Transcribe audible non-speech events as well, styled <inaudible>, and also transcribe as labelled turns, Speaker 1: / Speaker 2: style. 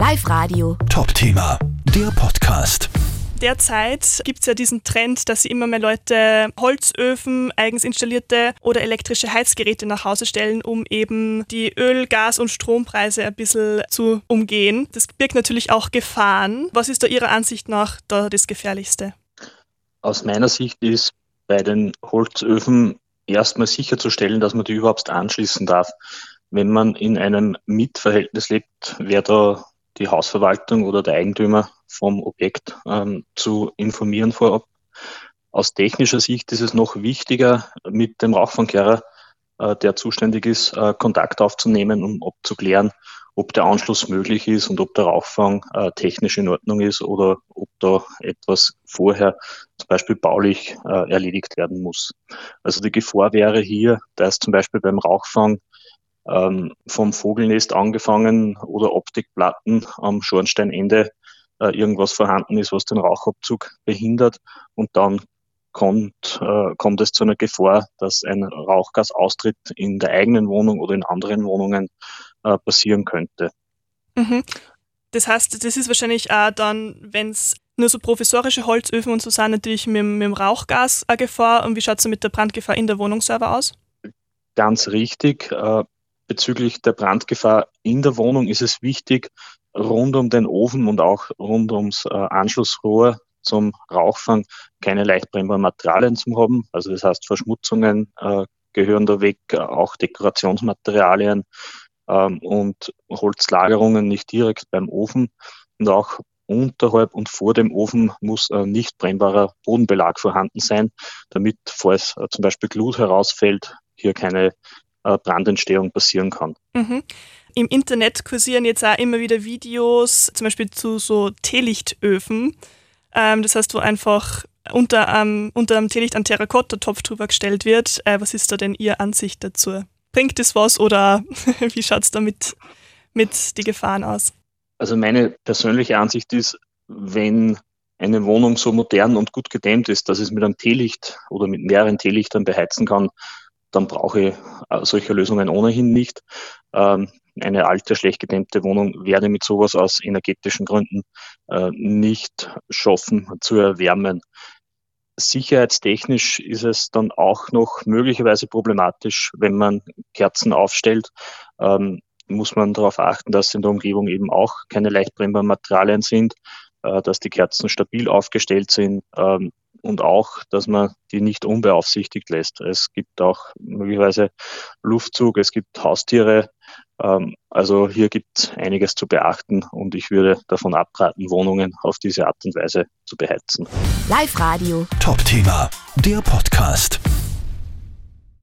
Speaker 1: Live Radio.
Speaker 2: Top-Thema, der Podcast.
Speaker 3: Derzeit gibt es ja diesen Trend, dass immer mehr Leute Holzöfen, eigens installierte oder elektrische Heizgeräte nach Hause stellen, um eben die Öl-, Gas- und Strompreise ein bisschen zu umgehen. Das birgt natürlich auch Gefahren. Was ist da Ihrer Ansicht nach da das Gefährlichste?
Speaker 4: Aus meiner Sicht ist bei den Holzöfen erstmal sicherzustellen, dass man die überhaupt anschließen darf. Wenn man in einem Mietverhältnis lebt, wäre da die Hausverwaltung oder der Eigentümer vom Objekt ähm, zu informieren vorab. Aus technischer Sicht ist es noch wichtiger, mit dem Rauchfangkehrer, äh, der zuständig ist, äh, Kontakt aufzunehmen, um abzuklären, ob der Anschluss möglich ist und ob der Rauchfang äh, technisch in Ordnung ist oder ob da etwas vorher zum Beispiel baulich äh, erledigt werden muss. Also die Gefahr wäre hier, dass zum Beispiel beim Rauchfang ähm, vom Vogelnest angefangen oder Optikplatten am Schornsteinende äh, irgendwas vorhanden ist, was den Rauchabzug behindert und dann kommt, äh, kommt es zu einer Gefahr, dass ein Rauchgasaustritt in der eigenen Wohnung oder in anderen Wohnungen äh, passieren könnte.
Speaker 3: Mhm. Das heißt, das ist wahrscheinlich auch dann, wenn es nur so provisorische Holzöfen und so sind, natürlich mit, mit dem Rauchgas eine Gefahr. Und wie schaut es mit der Brandgefahr in der Wohnung selber aus?
Speaker 4: Ganz richtig. Äh, bezüglich der Brandgefahr in der Wohnung ist es wichtig, rund um den Ofen und auch rund ums äh, Anschlussrohr zum Rauchfang keine leicht brennbaren Materialien zu haben. Also das heißt, Verschmutzungen äh, gehören da weg, auch Dekorationsmaterialien ähm, und Holzlagerungen nicht direkt beim Ofen. Und auch unterhalb und vor dem Ofen muss äh, nicht brennbarer Bodenbelag vorhanden sein, damit, falls äh, zum Beispiel Glut herausfällt, hier keine Brandentstehung passieren kann.
Speaker 3: Mhm. Im Internet kursieren jetzt auch immer wieder Videos, zum Beispiel zu so Teelichtöfen. Ähm, das heißt, wo einfach unter, ähm, unter einem Teelicht ein Terrakotta-Topf drüber gestellt wird. Äh, was ist da denn Ihre Ansicht dazu? Bringt das was oder <laughs> wie schaut es da mit, mit die Gefahren aus?
Speaker 4: Also meine persönliche Ansicht ist, wenn eine Wohnung so modern und gut gedämmt ist, dass es mit einem Teelicht oder mit mehreren Teelichtern beheizen kann, dann brauche ich äh, solche Lösungen ohnehin nicht. Ähm, eine alte, schlecht gedämmte Wohnung werde mit sowas aus energetischen Gründen äh, nicht schaffen zu erwärmen. Sicherheitstechnisch ist es dann auch noch möglicherweise problematisch, wenn man Kerzen aufstellt. Ähm, muss man darauf achten, dass in der Umgebung eben auch keine leichtbrennbaren Materialien sind, äh, dass die Kerzen stabil aufgestellt sind. Und auch, dass man die nicht unbeaufsichtigt lässt. Es gibt auch möglicherweise Luftzug, es gibt Haustiere. Ähm, also hier gibt es einiges zu beachten und ich würde davon abraten, Wohnungen auf diese Art und Weise zu beheizen.
Speaker 1: Live Radio.
Speaker 2: Top-Thema, der Podcast.